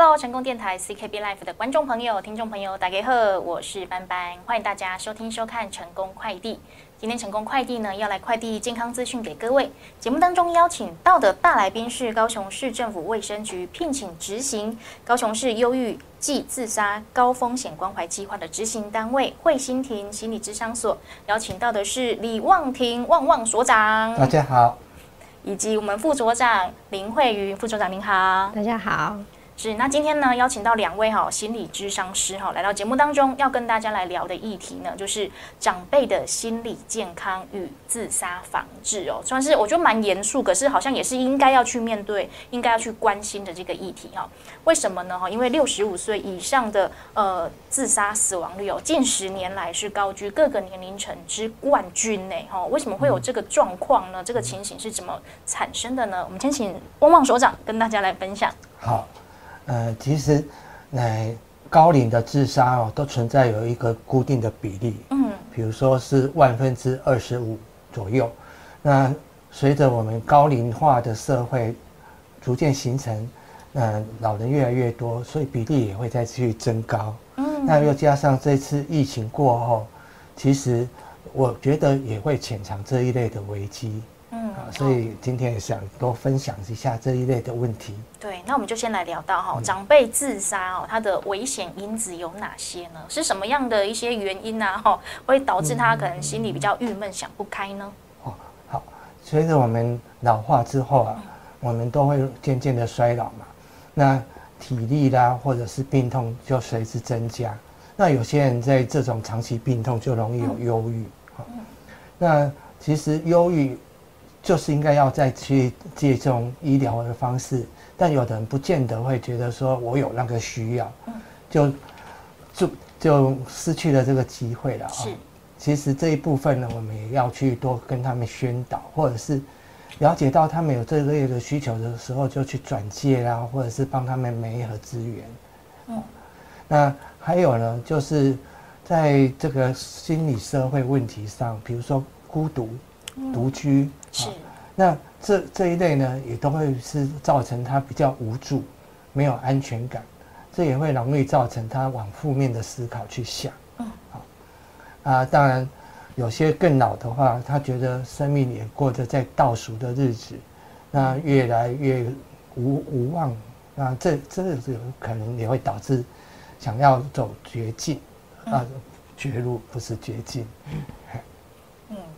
Hello，成功电台 CKB Life 的观众朋友、听众朋友，大家好，我是班班，欢迎大家收听收看成功快递。今天成功快递呢要来快递健康资讯给各位。节目当中邀请到的大来宾是高雄市政府卫生局聘请执行高雄市忧郁暨自杀高风险关怀计划的执行单位惠心亭心理咨商所，邀请到的是李望庭旺旺所长，大家好，以及我们副所长林慧瑜副所长，您好，大家好。是，那今天呢，邀请到两位哈心理咨商师哈来到节目当中，要跟大家来聊的议题呢，就是长辈的心理健康与自杀防治哦，算是我觉得蛮严肃，可是好像也是应该要去面对、应该要去关心的这个议题哈。为什么呢？哈，因为六十五岁以上的呃自杀死亡率哦，近十年来是高居各个年龄层之冠军呢。哈，为什么会有这个状况呢？这个情形是怎么产生的呢？我们先请汪汪所长跟大家来分享。好。呃，其实，呃，高龄的自杀哦，都存在有一个固定的比例，嗯，比如说是万分之二十五左右。那随着我们高龄化的社会逐渐形成，呃，老人越来越多，所以比例也会再继续增高。嗯，那又加上这次疫情过后，其实我觉得也会潜藏这一类的危机。嗯，所以今天也想多分享一下这一类的问题。对，那我们就先来聊到哈，长辈自杀哦，它的危险因子有哪些呢？是什么样的一些原因呢？哈，会导致他可能心里比较郁闷、想不开呢？哦，好，随着我们老化之后啊，我们都会渐渐的衰老嘛，那体力啦或者是病痛就随之增加。那有些人在这种长期病痛就容易有忧郁。那其实忧郁。就是应该要再去借这种医疗的方式，但有的人不见得会觉得说我有那个需要，就就就失去了这个机会了啊。其实这一部分呢，我们也要去多跟他们宣导，或者是了解到他们有这类的需求的时候，就去转介啦，或者是帮他们媒合资源。嗯，那还有呢，就是在这个心理社会问题上，比如说孤独。独居是，那这这一类呢，也都会是造成他比较无助，没有安全感，这也会容易造成他往负面的思考去想。嗯，好，啊，当然有些更老的话，他觉得生命也过着在倒数的日子，那越来越无无望，那这这有可能也会导致想要走绝境啊，绝路不是绝境。嗯，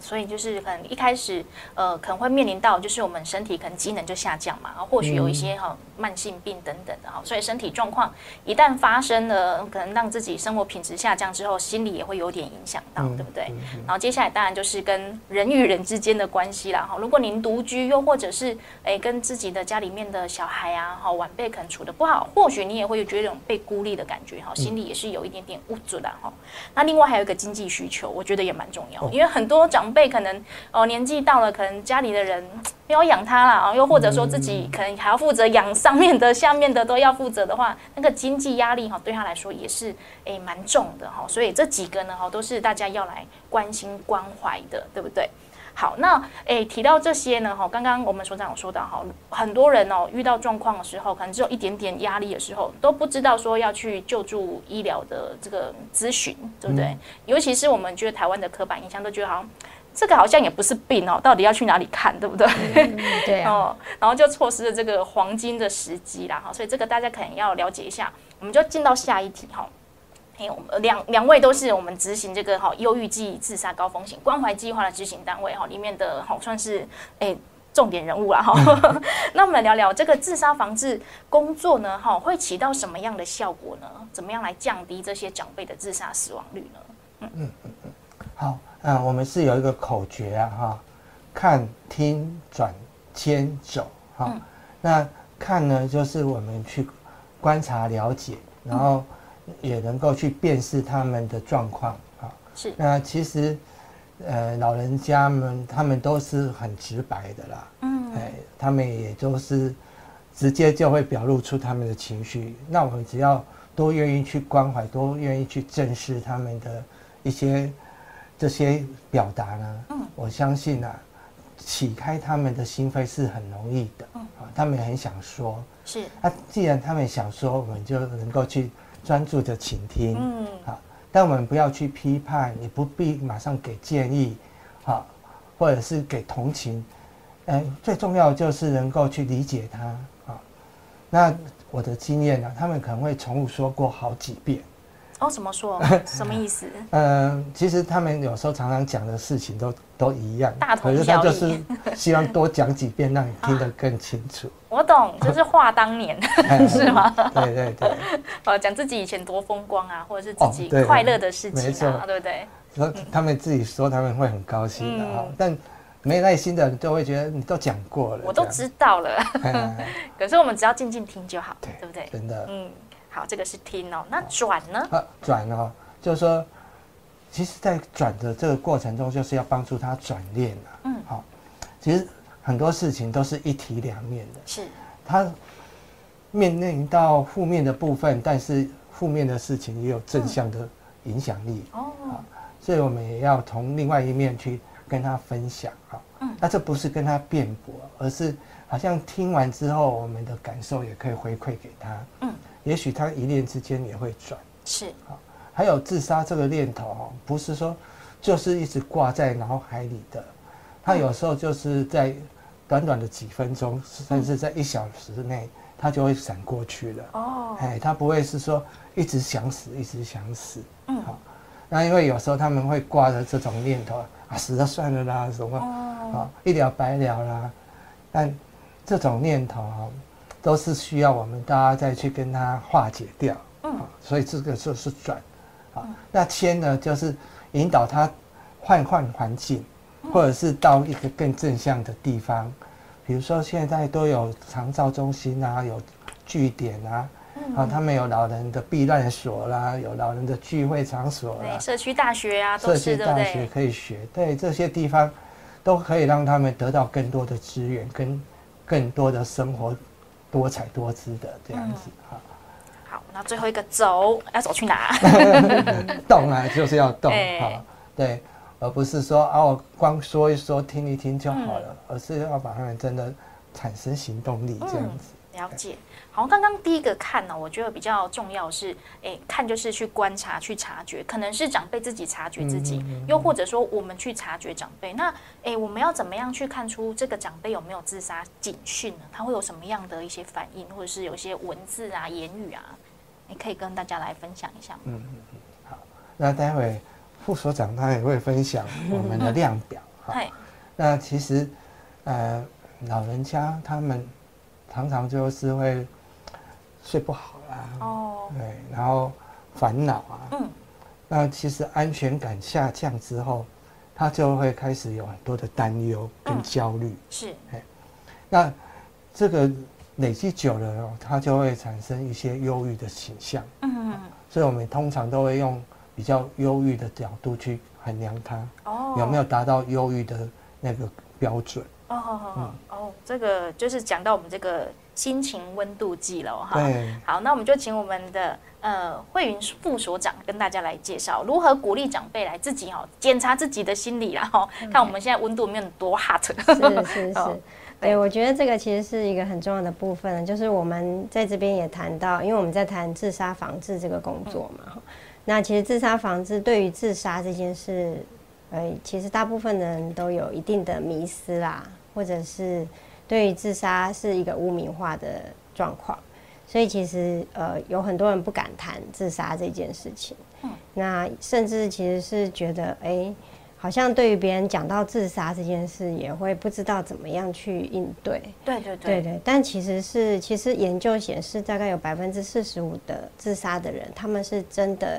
所以就是可能一开始，呃，可能会面临到就是我们身体可能机能就下降嘛，然后或许有一些哈慢性病等等的哈，所以身体状况一旦发生了，可能让自己生活品质下降之后，心理也会有点影响到，对不对？然后接下来当然就是跟人与人之间的关系啦哈。如果您独居，又或者是哎跟自己的家里面的小孩啊哈晚辈可能处的不好，或许你也会觉得这种被孤立的感觉哈，心里也是有一点点无助的哈。那另外还有一个经济需求，我觉得也蛮重要，因为很多。说长辈可能哦年纪到了，可能家里的人没有养他了啊，又或者说自己可能还要负责养上面的、下面的都要负责的话，那个经济压力哈对他来说也是诶蛮重的哈。所以这几个呢哈都是大家要来关心关怀的，对不对？好，那诶提到这些呢哈，刚刚我们所长有说到哈，很多人哦遇到状况的时候，可能只有一点点压力的时候，都不知道说要去救助医疗的这个咨询，对不对？尤其是我们觉得台湾的刻板印象都觉得好像这个好像也不是病哦，到底要去哪里看，对不对？对 哦，然后就错失了这个黄金的时机啦哈，所以这个大家可能要了解一下。我们就进到下一题哈。两两位都是我们执行这个哈忧郁剂自杀高风险关怀计划的执行单位哈，里面的好算是哎重点人物啦哈。那我们来聊聊这个自杀防治工作呢哈，会起到什么样的效果呢？怎么样来降低这些长辈的自杀死亡率呢？嗯嗯嗯嗯，好，嗯，我们是有一个口诀啊哈，看听转牵走哈。那看呢，就是我们去观察了解，然后。也能够去辨识他们的状况啊，是。那其实，呃，老人家们他们都是很直白的啦，嗯，哎，他们也都是直接就会表露出他们的情绪。那我们只要都愿意去关怀，都愿意去正视他们的一些这些表达呢，嗯，我相信啊，启开他们的心扉是很容易的，嗯。啊，他们很想说，是，那既然他们想说，我们就能够去专注的倾听，嗯，好，但我们不要去批判，也不必马上给建议，好，或者是给同情，嗯，最重要就是能够去理解他，啊，那我的经验呢，他们可能会重复说过好几遍。哦，怎么说？什么意思？嗯，其实他们有时候常常讲的事情都都一样，大同小异。可是他就是 希望多讲几遍，让你听得更清楚。我懂，就是话当年，是吗？对对对。哦，讲自己以前多风光啊，或者是自己快乐的事情啊，对不对？说他们自己说他们会很高兴的哈，但没耐心的人都会觉得你都讲过了，我都知道了。可是我们只要静静听就好，对不对？真的，嗯。好，这个是听哦。那转呢？啊，转哦，就是说，其实，在转的这个过程中，就是要帮助他转念啊。嗯，好，其实很多事情都是一体两面的。是。他面临到负面的部分，但是负面的事情也有正向的影响力。哦。所以我们也要从另外一面去跟他分享啊。嗯。那这不是跟他辩驳，而是好像听完之后，我们的感受也可以回馈给他。嗯。也许他一念之间也会转，是啊，还有自杀这个念头哦，不是说就是一直挂在脑海里的，他有时候就是在短短的几分钟，甚至在一小时内，他就会闪过去了。哦，哎，他不会是说一直想死，一直想死。嗯，好，那因为有时候他们会挂着这种念头啊，死了算了啦，什么。啊，一了百了啦，但这种念头啊。都是需要我们大家再去跟他化解掉，嗯，所以这个就是转，啊，那牵呢就是引导他换换环境，或者是到一个更正向的地方，比如说现在都有长照中心啊，有据点啊，啊，他们有老人的避难所啦，有老人的聚会场所啦，社区大学啊，社区大学可以学，对这些地方都可以让他们得到更多的资源跟更多的生活。多彩多姿的这样子哈，好，那最后一个走要走去哪？动啊，就是要动哈，对，而不是说啊，我光说一说、听一听就好了，而是要把他们真的产生行动力这样子。了解。好，刚刚第一个看呢，我觉得比较重要是，哎，看就是去观察、去察觉，可能是长辈自己察觉自己，又或者说我们去察觉长辈。那，哎，我们要怎么样去看出这个长辈有没有自杀警讯呢？他会有什么样的一些反应，或者是有一些文字啊、言语啊，你可以跟大家来分享一下。嗯嗯嗯，好，那待会副所长他也会分享我们的量表。哈，那其实，呃，老人家他们常常就是会。睡不好啦，哦，对，然后烦恼啊，嗯，那其实安全感下降之后，他就会开始有很多的担忧跟焦虑，是，哎，那这个累积久了哦，它就会产生一些忧郁的倾向，嗯。嗯，所以我们通常都会用比较忧郁的角度去衡量它，哦，有没有达到忧郁的那个标准。哦，好哦，这个就是讲到我们这个心情温度计了哈。对，好，那我们就请我们的呃慧云副所长跟大家来介绍如何鼓励长辈来自己哈检查自己的心理然后看我们现在温度没有多 hot。是是是，对，我觉得这个其实是一个很重要的部分，就是我们在这边也谈到，因为我们在谈自杀防治这个工作嘛。那其实自杀防治对于自杀这件事，呃，其实大部分人都有一定的迷思啦。或者是对于自杀是一个污名化的状况，所以其实呃有很多人不敢谈自杀这件事情。嗯，那甚至其实是觉得，哎，好像对于别人讲到自杀这件事，也会不知道怎么样去应对。对对对对。但其实是，其实研究显示，大概有百分之四十五的自杀的人，他们是真的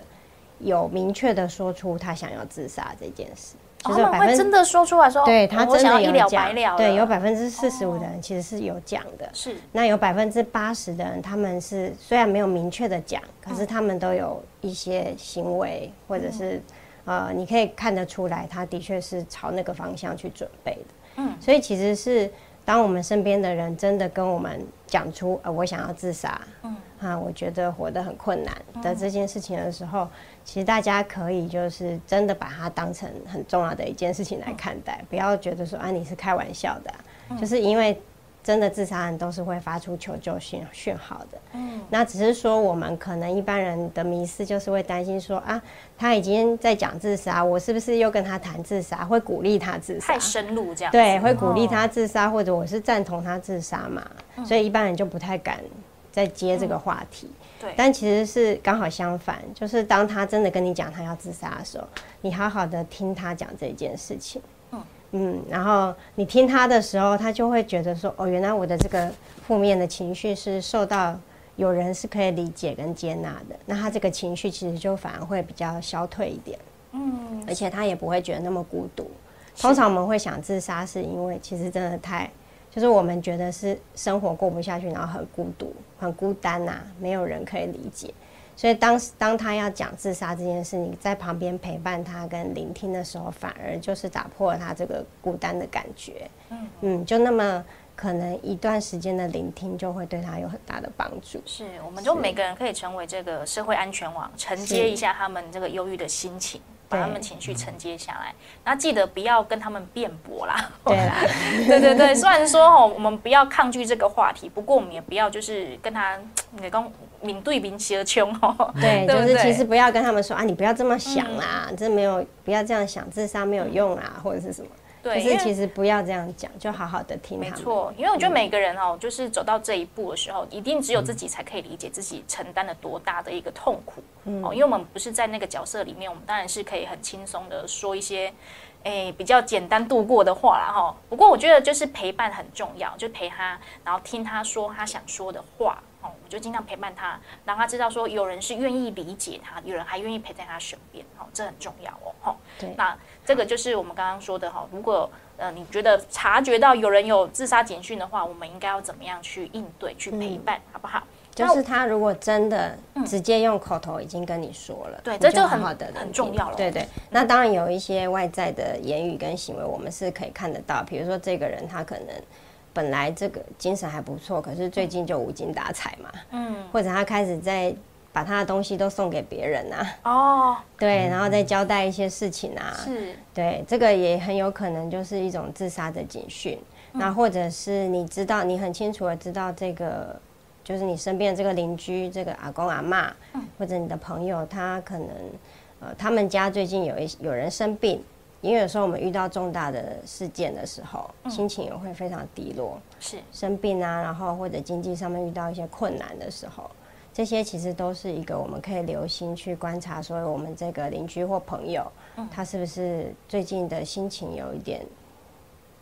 有明确的说出他想要自杀这件事。就是百分真的说出来说，对他真的有讲，对，有百分之四十五的人其实是有讲的，是。那有百分之八十的人，他们是虽然没有明确的讲，可是他们都有一些行为，或者是呃，你可以看得出来，他的确是朝那个方向去准备的。嗯，所以其实是。当我们身边的人真的跟我们讲出呃我想要自杀，嗯啊，我觉得活得很困难的这件事情的时候，其实大家可以就是真的把它当成很重要的一件事情来看待，不要觉得说啊你是开玩笑的，就是因为。真的自杀案都是会发出求救讯讯号的，嗯，那只是说我们可能一般人的迷思就是会担心说啊，他已经在讲自杀，我是不是又跟他谈自杀，会鼓励他自杀？太深入这样？对，会鼓励他自杀，或者我是赞同他自杀嘛？所以一般人就不太敢再接这个话题。对，但其实是刚好相反，就是当他真的跟你讲他要自杀的时候，你好好的听他讲这件事情。嗯，然后你听他的时候，他就会觉得说，哦，原来我的这个负面的情绪是受到有人是可以理解跟接纳的，那他这个情绪其实就反而会比较消退一点，嗯，而且他也不会觉得那么孤独。通常我们会想自杀，是因为其实真的太，就是我们觉得是生活过不下去，然后很孤独、很孤单呐，没有人可以理解。所以当当他要讲自杀这件事，你在旁边陪伴他跟聆听的时候，反而就是打破了他这个孤单的感觉。嗯嗯，就那么可能一段时间的聆听，就会对他有很大的帮助。是，我们就每个人可以成为这个社会安全网，承接一下他们这个忧郁的心情。把他们情绪承接下来，那记得不要跟他们辩驳啦。对啦，对对对。虽然说哦，我们不要抗拒这个话题，不过我们也不要就是跟他你讲面对面相冲哦。对，就是其实不要跟他们说啊，你不要这么想啦，这没有不要这样想，自杀没有用啊，或者是什么。对，可是其实不要这样讲，就好好的听。没错，因为我觉得每个人哦，就是走到这一步的时候，一定只有自己才可以理解自己承担了多大的一个痛苦。哦，因为我们不是在那个角色里面，我们当然是可以很轻松的说一些，诶比较简单度过的话啦哈。不过我觉得就是陪伴很重要，就陪他，然后听他说他想说的话。哦，我就尽量陪伴他，让他知道说有人是愿意理解他，有人还愿意陪在他身边。哦，这很重要哦。哈，对，那。这个就是我们刚刚说的哈，如果呃你觉得察觉到有人有自杀简讯的话，我们应该要怎么样去应对、去陪伴，好不好？就是他如果真的直接用口头已经跟你说了，对，这就很好的很重要了。对对，那当然有一些外在的言语跟行为，我们是可以看得到，比如说这个人他可能本来这个精神还不错，可是最近就无精打采嘛，嗯，或者他开始在。把他的东西都送给别人呐，哦，对，然后再交代一些事情啊，是，对，这个也很有可能就是一种自杀的警讯。那或者是你知道，你很清楚的知道这个，就是你身边的这个邻居，这个阿公阿妈，或者你的朋友，他可能呃，他们家最近有一有人生病，因为有时候我们遇到重大的事件的时候，心情也会非常低落，是生病啊，然后或者经济上面遇到一些困难的时候。这些其实都是一个我们可以留心去观察，所以我们这个邻居或朋友，他是不是最近的心情有一点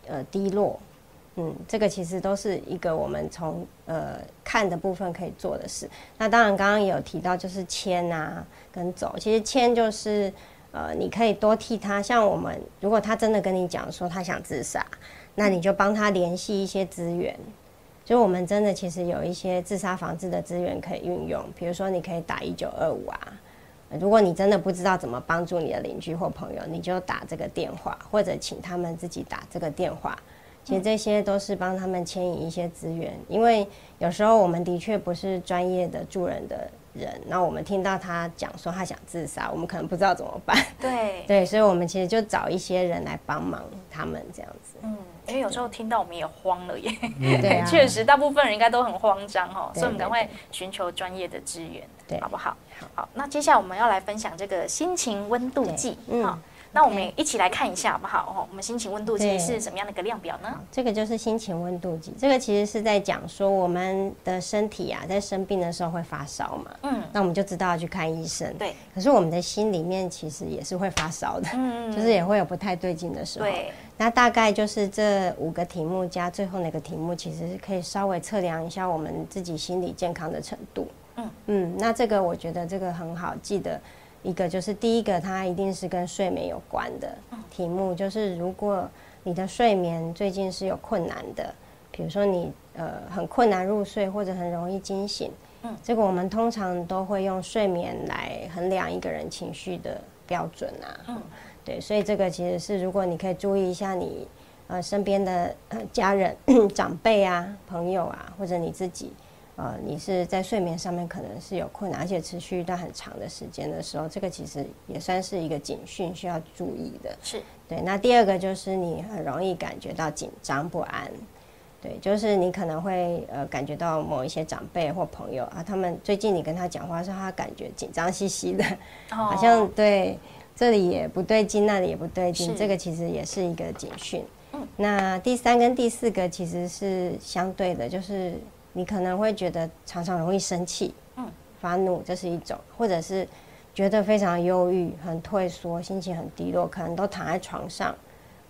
呃低落？嗯，这个其实都是一个我们从呃看的部分可以做的事。那当然，刚刚有提到就是签啊跟走，其实签就是呃你可以多替他，像我们如果他真的跟你讲说他想自杀，那你就帮他联系一些资源。就我们真的其实有一些自杀防治的资源可以运用，比如说你可以打一九二五啊。如果你真的不知道怎么帮助你的邻居或朋友，你就打这个电话，或者请他们自己打这个电话。其实这些都是帮他们牵引一些资源，因为有时候我们的确不是专业的助人的人，那我们听到他讲说他想自杀，我们可能不知道怎么办。对 对，所以我们其实就找一些人来帮忙他们这样子。嗯。因为有时候听到我们也慌了耶，对，确实大部分人应该都很慌张哦，所以我们赶快寻求专业的支援，对，好不好？好，那接下来我们要来分享这个心情温度计，嗯。那我们一起来看一下好不好？哦，我们心情温度计是什么样的一个量表呢？这个就是心情温度计，这个其实是在讲说我们的身体啊，在生病的时候会发烧嘛，嗯，那我们就知道要去看医生。对，可是我们的心里面其实也是会发烧的，嗯嗯，就是也会有不太对劲的时候。对，那大概就是这五个题目加最后那个题目，其实是可以稍微测量一下我们自己心理健康的程度。嗯嗯，那这个我觉得这个很好记得。一个就是第一个，它一定是跟睡眠有关的题目，就是如果你的睡眠最近是有困难的，比如说你呃很困难入睡或者很容易惊醒，嗯，这个我们通常都会用睡眠来衡量一个人情绪的标准啊，嗯，对，所以这个其实是如果你可以注意一下你呃身边的呃家人、长辈啊、朋友啊，或者你自己，呃，你是在睡眠上面可能是有困难，而且持续一段很长的时间的时候，这个其实也算是一个警讯，需要注意的。是对。那第二个就是你很容易感觉到紧张不安。对，就是你可能会呃感觉到某一些长辈或朋友啊，他们最近你跟他讲话，时候，他感觉紧张兮兮的，好像对这里也不对劲，那里也不对劲，这个其实也是一个警讯。那第三跟第四个其实是相对的，就是你可能会觉得常常容易生气，嗯，发怒，这是一种，或者是觉得非常忧郁、很退缩、心情很低落，可能都躺在床上。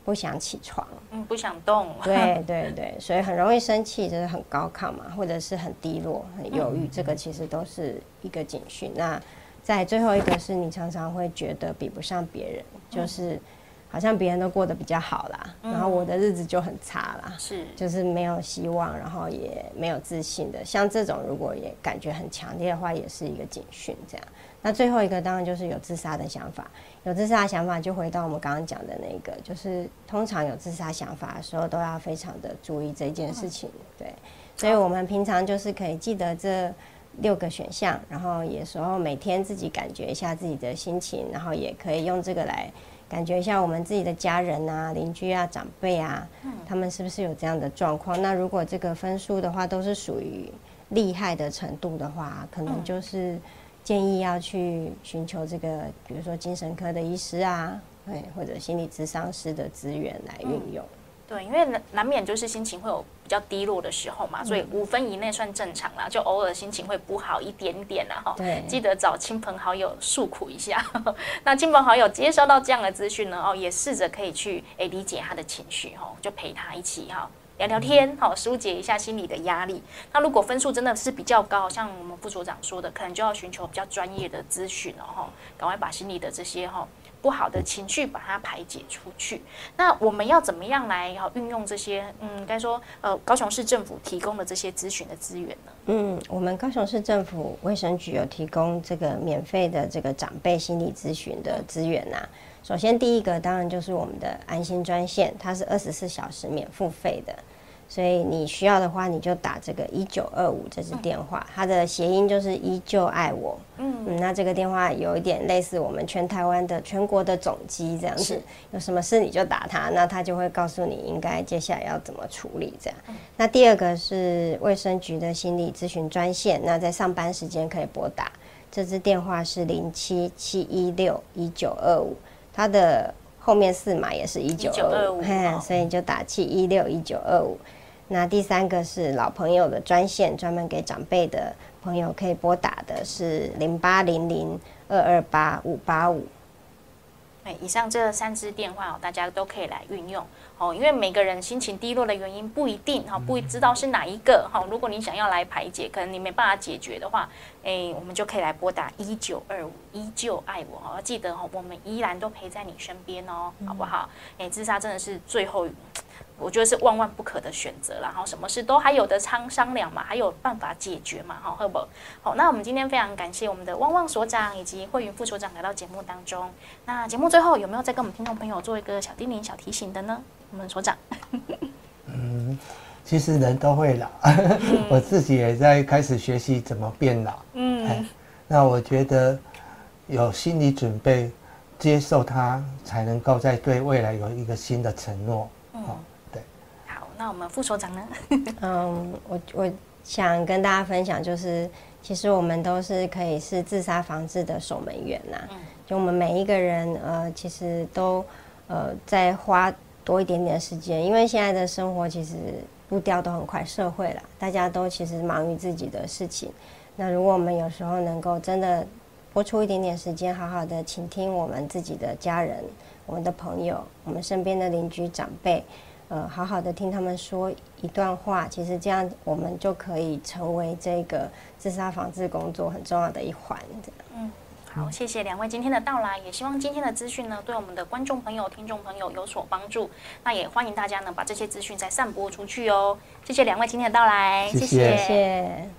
不想起床，嗯，不想动，对对对，所以很容易生气，就是很高亢嘛，或者是很低落、很忧郁，这个其实都是一个警讯。那在最后一个是你常常会觉得比不上别人，就是好像别人都过得比较好啦，然后我的日子就很差啦，是，就是没有希望，然后也没有自信的。像这种如果也感觉很强烈的话，也是一个警讯。这样，那最后一个当然就是有自杀的想法。有自杀的想法，就回到我们刚刚讲的那个，就是通常有自杀想法的时候，都要非常的注意这件事情。对，所以我们平常就是可以记得这六个选项，然后有时候每天自己感觉一下自己的心情，然后也可以用这个来感觉一下我们自己的家人啊、邻居啊、长辈啊，他们是不是有这样的状况？那如果这个分数的话都是属于厉害的程度的话，可能就是。建议要去寻求这个，比如说精神科的医师啊，对，或者心理咨商师的资源来运用。对，因为难难免就是心情会有比较低落的时候嘛，所以五分以内算正常啦，就偶尔心情会不好一点点啦，哈。对，记得找亲朋好友诉苦一下。那亲朋好友接收到这样的资讯呢，哦，也试着可以去诶理解他的情绪，哈，就陪他一起哈。聊聊天，好疏解一下心理的压力。那如果分数真的是比较高，像我们副所长说的，可能就要寻求比较专业的咨询了哈，赶快把心理的这些哈不好的情绪把它排解出去。那我们要怎么样来要运用这些嗯，该说呃高雄市政府提供的这些咨询的资源呢？嗯，我们高雄市政府卫生局有提供这个免费的这个长辈心理咨询的资源呐。首先第一个当然就是我们的安心专线，它是二十四小时免付费的。所以你需要的话，你就打这个一九二五这支电话，它的谐音就是依旧爱我。嗯，那这个电话有一点类似我们全台湾的全国的总机这样子，有什么事你就打它，那它就会告诉你应该接下来要怎么处理这样。那第二个是卫生局的心理咨询专线，那在上班时间可以拨打，这支电话是零七七一六一九二五，它的后面四码也是一九二五，所以你就打七一六一九二五。那第三个是老朋友的专线，专门给长辈的朋友可以拨打的是零八零零二二八五八五。哎，以上这三支电话哦，大家都可以来运用哦。因为每个人心情低落的原因不一定哈，不知道是哪一个哈。如果你想要来排解，可能你没办法解决的话，哎，我们就可以来拨打一九二五，依旧爱我哦。记得哦，我们依然都陪在你身边哦，好不好？哎，自杀真的是最后。我觉得是万万不可的选择然后什么事都还有的商商量嘛，还有办法解决嘛，哈，好不？好，那我们今天非常感谢我们的汪汪所长以及慧云副所长来到节目当中。那节目最后有没有再跟我们听众朋友做一个小叮咛、小提醒的呢？我们所长，嗯，其实人都会老，我自己也在开始学习怎么变老。嗯，那我觉得有心理准备，接受它，才能够在对未来有一个新的承诺。那我们副所长呢？嗯，我我想跟大家分享，就是其实我们都是可以是自杀防治的守门员呐。嗯，就我们每一个人，呃，其实都呃在花多一点点时间，因为现在的生活其实步调都很快，社会了，大家都其实忙于自己的事情。那如果我们有时候能够真的拨出一点点时间，好好的倾听我们自己的家人、我们的朋友、我们身边的邻居长辈。呃，好好的听他们说一段话，其实这样我们就可以成为这个自杀防治工作很重要的一环。嗯，好，谢谢两位今天的到来，也希望今天的资讯呢，对我们的观众朋友、听众朋友有所帮助。那也欢迎大家呢，把这些资讯再散播出去哦。谢谢两位今天的到来，谢谢。